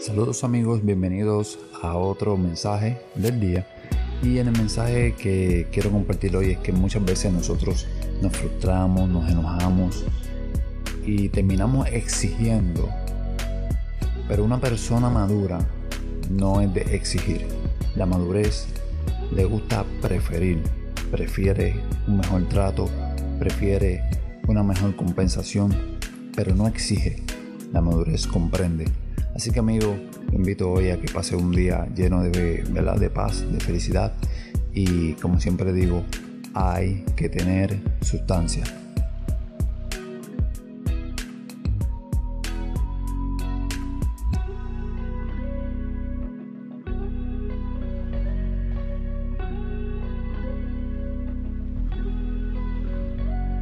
Saludos amigos, bienvenidos a otro mensaje del día. Y en el mensaje que quiero compartir hoy es que muchas veces nosotros nos frustramos, nos enojamos y terminamos exigiendo. Pero una persona madura no es de exigir. La madurez le gusta preferir, prefiere un mejor trato, prefiere una mejor compensación, pero no exige. La madurez comprende. Así que amigo, te invito hoy a que pase un día lleno de, ¿verdad? de paz, de felicidad y como siempre digo, hay que tener sustancia.